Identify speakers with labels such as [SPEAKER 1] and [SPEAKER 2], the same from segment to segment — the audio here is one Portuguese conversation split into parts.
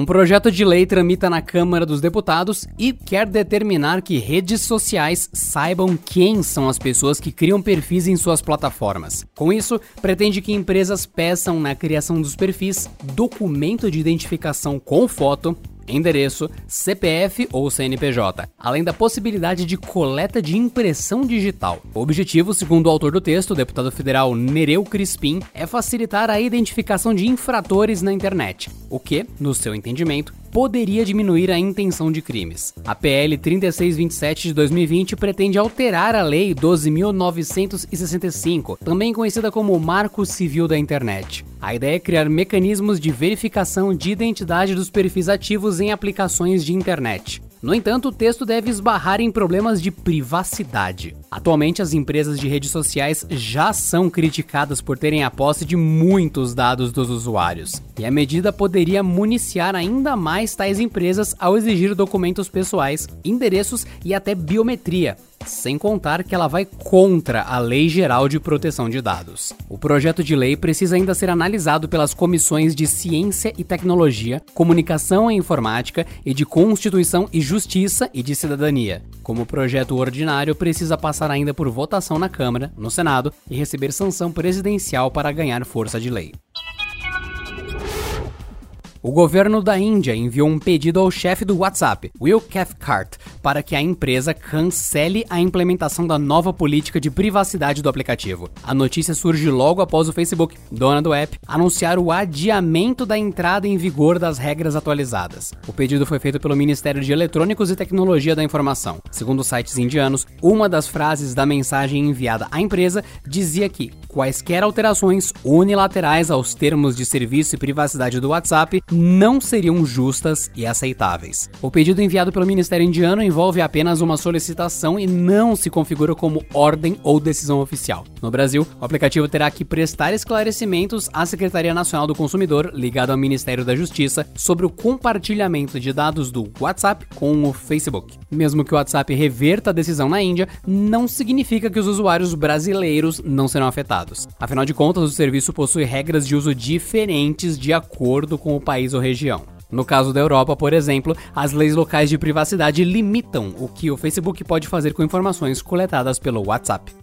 [SPEAKER 1] Um projeto de lei tramita na Câmara dos Deputados e quer determinar que redes sociais saibam quem são as pessoas que criam perfis em suas plataformas. Com isso, pretende que empresas peçam na criação dos perfis documento de identificação com foto, endereço, CPF ou CNPJ, além da possibilidade de coleta de impressão digital. O objetivo, segundo o autor do texto, o deputado federal Nereu Crispim, é facilitar a identificação de infratores na internet, o que, no seu entendimento, poderia diminuir a intenção de crimes. A PL 3627 de 2020 pretende alterar a Lei 12.965, também conhecida como Marco Civil da Internet. A ideia é criar mecanismos de verificação de identidade dos perfis ativos em aplicações de internet. No entanto, o texto deve esbarrar em problemas de privacidade. Atualmente, as empresas de redes sociais já são criticadas por terem a posse de muitos dados dos usuários, e a medida poderia municiar ainda mais tais empresas ao exigir documentos pessoais, endereços e até biometria, sem contar que ela vai contra a Lei Geral de Proteção de Dados. O projeto de lei precisa ainda ser analisado pelas comissões de Ciência e Tecnologia, Comunicação e Informática e de Constituição e Justiça e de Cidadania. Como projeto ordinário, precisa passar ainda por votação na Câmara, no Senado e receber sanção presidencial para ganhar força de lei. O governo da Índia enviou um pedido ao chefe do WhatsApp, Will Cathcart, para que a empresa cancele a implementação da nova política de privacidade do aplicativo. A notícia surge logo após o Facebook, dona do app, anunciar o adiamento da entrada em vigor das regras atualizadas. O pedido foi feito pelo Ministério de Eletrônicos e Tecnologia da Informação. Segundo sites indianos, uma das frases da mensagem enviada à empresa dizia que quaisquer alterações unilaterais aos termos de serviço e privacidade do WhatsApp não seriam justas e aceitáveis. O pedido enviado pelo Ministério Indiano envolve apenas uma solicitação e não se configura como ordem ou decisão oficial. No Brasil, o aplicativo terá que prestar esclarecimentos à Secretaria Nacional do Consumidor, ligado ao Ministério da Justiça, sobre o compartilhamento de dados do WhatsApp com o Facebook. Mesmo que o WhatsApp reverta a decisão na Índia, não significa que os usuários brasileiros não serão afetados. Afinal de contas, o serviço possui regras de uso diferentes de acordo com o país ou região. No caso da Europa, por exemplo, as leis locais de privacidade limitam o que o Facebook pode fazer com informações coletadas pelo WhatsApp.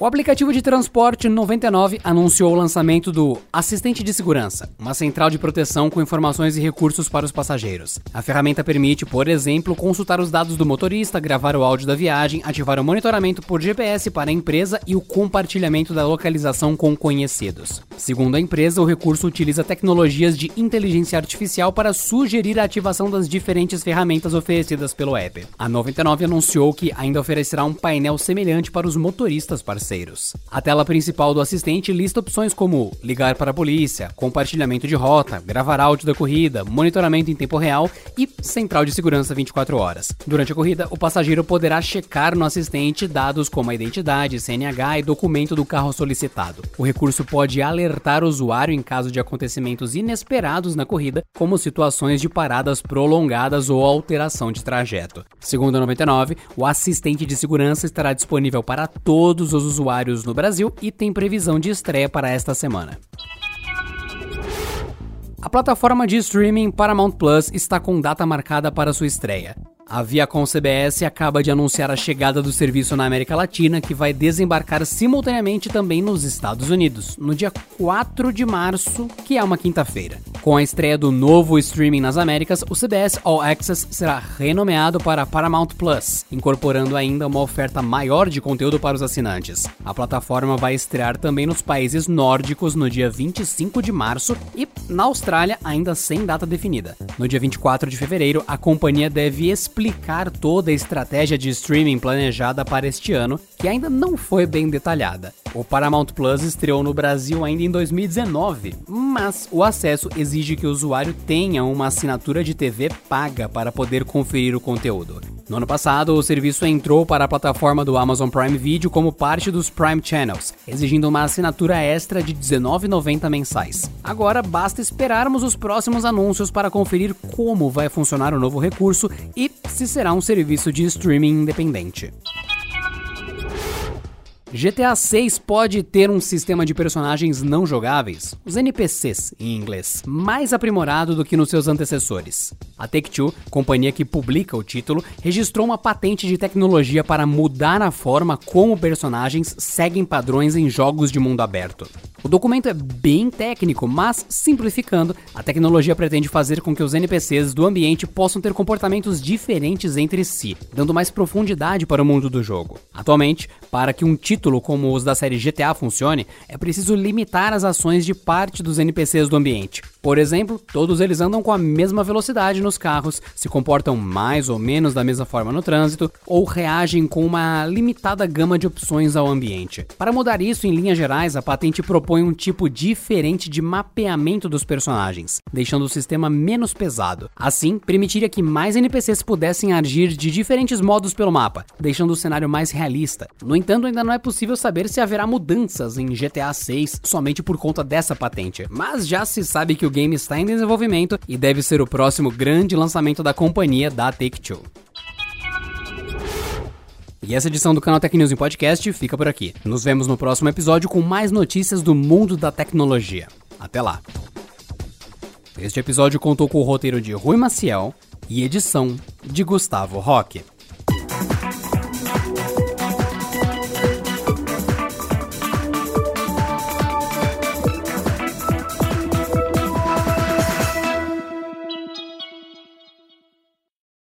[SPEAKER 1] O aplicativo de transporte 99 anunciou o lançamento do Assistente de Segurança, uma central de proteção com informações e recursos para os passageiros. A ferramenta permite, por exemplo, consultar os dados do motorista, gravar o áudio da viagem, ativar o monitoramento por GPS para a empresa e o compartilhamento da localização com conhecidos. Segundo a empresa, o recurso utiliza tecnologias de inteligência artificial para sugerir a ativação das diferentes ferramentas oferecidas pelo app. A 99 anunciou que ainda oferecerá um painel semelhante para os motoristas parceiros parceiros. A tela principal do assistente lista opções como ligar para a polícia, compartilhamento de rota, gravar áudio da corrida, monitoramento em tempo real e central de segurança 24 horas. Durante a corrida, o passageiro poderá checar no assistente dados como a identidade, CNH e documento do carro solicitado. O recurso pode alertar o usuário em caso de acontecimentos inesperados na corrida, como situações de paradas prolongadas ou alteração de trajeto. Segundo a 99, o assistente de segurança estará disponível para todos os usuários no Brasil e tem previsão de estreia para esta semana. A plataforma de streaming Paramount Plus está com data marcada para sua estreia. A Viacom CBS acaba de anunciar a chegada do serviço na América Latina, que vai desembarcar simultaneamente também nos Estados Unidos, no dia 4 de março, que é uma quinta-feira. Com a estreia do novo streaming nas Américas, o CBS All Access será renomeado para Paramount Plus, incorporando ainda uma oferta maior de conteúdo para os assinantes. A plataforma vai estrear também nos países nórdicos no dia 25 de março e na Austrália ainda sem data definida. No dia 24 de fevereiro, a companhia deve explicar toda a estratégia de streaming planejada para este ano, que ainda não foi bem detalhada. O Paramount Plus estreou no Brasil ainda em 2019, mas o acesso exige que o usuário tenha uma assinatura de TV paga para poder conferir o conteúdo. No ano passado, o serviço entrou para a plataforma do Amazon Prime Video como parte dos Prime Channels, exigindo uma assinatura extra de R$19,90 mensais. Agora basta esperarmos os próximos anúncios para conferir como vai funcionar o novo recurso e se será um serviço de streaming independente. GTA 6 pode ter um sistema de personagens não jogáveis, os NPCs em inglês, mais aprimorado do que nos seus antecessores. A Take-Two, companhia que publica o título, registrou uma patente de tecnologia para mudar a forma como personagens seguem padrões em jogos de mundo aberto. O documento é bem técnico, mas simplificando, a tecnologia pretende fazer com que os NPCs do ambiente possam ter comportamentos diferentes entre si, dando mais profundidade para o mundo do jogo. Atualmente, para que um título como os da série GTA funcione, é preciso limitar as ações de parte dos NPCs do ambiente. Por exemplo, todos eles andam com a mesma velocidade nos carros, se comportam mais ou menos da mesma forma no trânsito ou reagem com uma limitada gama de opções ao ambiente. Para mudar isso, em linhas gerais, a patente propõe um tipo diferente de mapeamento dos personagens, deixando o sistema menos pesado. Assim, permitiria que mais NPCs pudessem agir de diferentes modos pelo mapa, deixando o cenário mais realista. No entanto, ainda não é possível saber se haverá mudanças em GTA 6 somente por conta dessa patente, mas já se sabe que o game está em desenvolvimento e deve ser o próximo grande lançamento da companhia da Take-Two. E essa edição do canal Tech News em Podcast fica por aqui. Nos vemos no próximo episódio com mais notícias do mundo da tecnologia. Até lá! Este episódio contou com o roteiro de Rui Maciel e edição de Gustavo Roque.